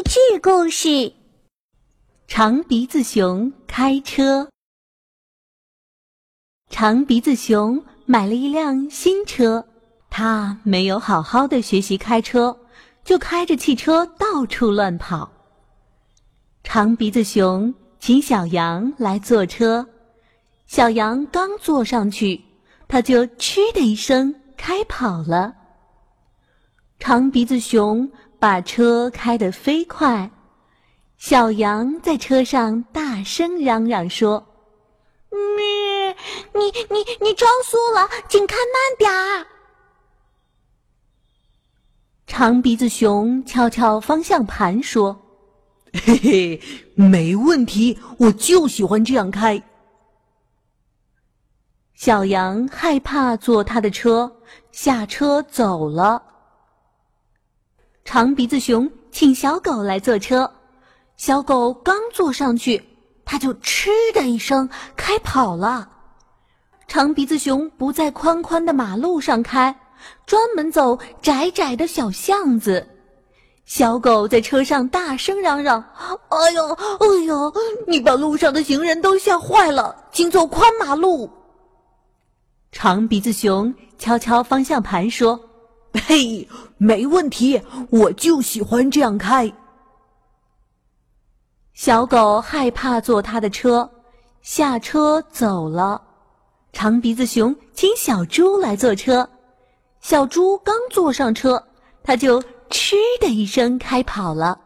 励志故事：长鼻子熊开车。长鼻子熊买了一辆新车，他没有好好的学习开车，就开着汽车到处乱跑。长鼻子熊请小羊来坐车，小羊刚坐上去，他就嗤的一声开跑了。长鼻子熊。把车开得飞快，小羊在车上大声嚷嚷说：“咩，你你你超速了，请开慢点儿。”长鼻子熊敲敲方向盘说：“嘿嘿，没问题，我就喜欢这样开。”小羊害怕坐他的车，下车走了。长鼻子熊请小狗来坐车，小狗刚坐上去，它就嗤的一声开跑了。长鼻子熊不在宽宽的马路上开，专门走窄窄的小巷子。小狗在车上大声嚷嚷：“哎呦，哎呦，你把路上的行人都吓坏了，请走宽马路。”长鼻子熊敲敲方向盘说。嘿，没问题，我就喜欢这样开。小狗害怕坐他的车，下车走了。长鼻子熊请小猪来坐车，小猪刚坐上车，它就嗤的一声开跑了。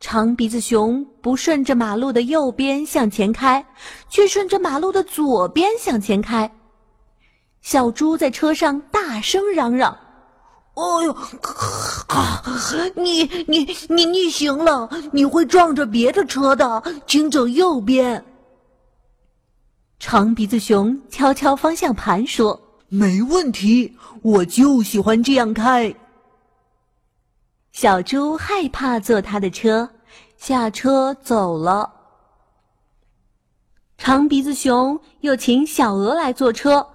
长鼻子熊不顺着马路的右边向前开，却顺着马路的左边向前开。小猪在车上大声嚷嚷。哦呦，啊！你你你逆行了，你会撞着别的车的，请走右边。长鼻子熊敲敲方向盘说：“没问题，我就喜欢这样开。”小猪害怕坐他的车，下车走了。长鼻子熊又请小鹅来坐车，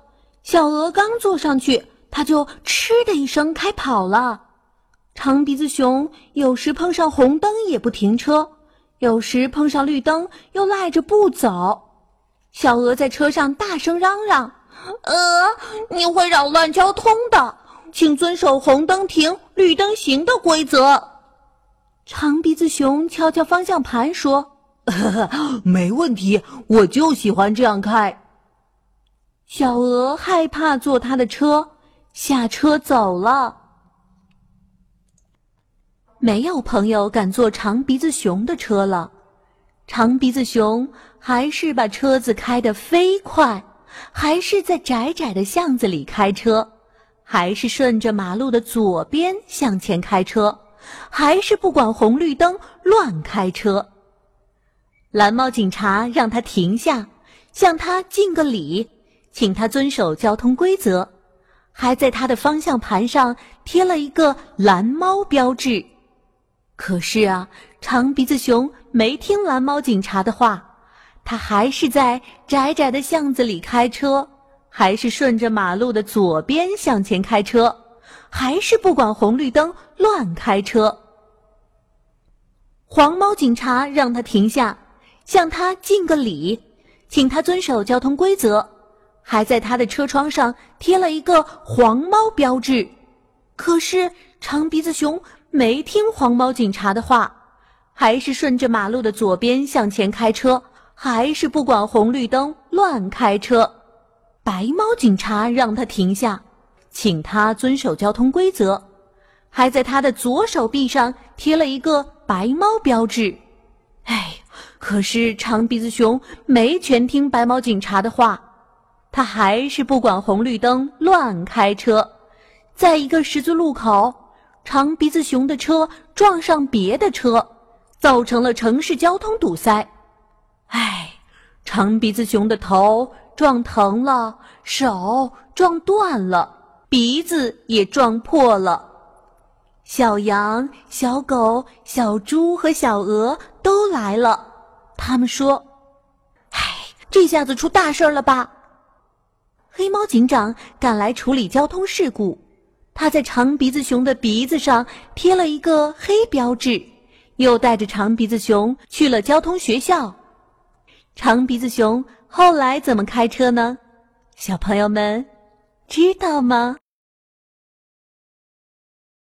小鹅刚坐上去。他就嗤的一声开跑了。长鼻子熊有时碰上红灯也不停车，有时碰上绿灯又赖着不走。小鹅在车上大声嚷嚷：“呃，你会扰乱交通的，请遵守红灯停、绿灯行的规则。”长鼻子熊敲敲方向盘说：“呵呵 没问题，我就喜欢这样开。”小鹅害怕坐他的车。下车走了，没有朋友敢坐长鼻子熊的车了。长鼻子熊还是把车子开得飞快，还是在窄窄的巷子里开车，还是顺着马路的左边向前开车，还是不管红绿灯乱开车。蓝猫警察让他停下，向他敬个礼，请他遵守交通规则。还在他的方向盘上贴了一个蓝猫标志，可是啊，长鼻子熊没听蓝猫警察的话，他还是在窄窄的巷子里开车，还是顺着马路的左边向前开车，还是不管红绿灯乱开车。黄猫警察让他停下，向他敬个礼，请他遵守交通规则。还在他的车窗上贴了一个黄猫标志，可是长鼻子熊没听黄猫警察的话，还是顺着马路的左边向前开车，还是不管红绿灯乱开车。白猫警察让他停下，请他遵守交通规则，还在他的左手臂上贴了一个白猫标志。哎，可是长鼻子熊没全听白猫警察的话。他还是不管红绿灯乱开车，在一个十字路口，长鼻子熊的车撞上别的车，造成了城市交通堵塞。唉，长鼻子熊的头撞疼了，手撞断了，鼻子也撞破了。小羊、小狗、小猪和小鹅都来了，他们说：“唉，这下子出大事了吧？”黑猫警长赶来处理交通事故，他在长鼻子熊的鼻子上贴了一个黑标志，又带着长鼻子熊去了交通学校。长鼻子熊后来怎么开车呢？小朋友们知道吗？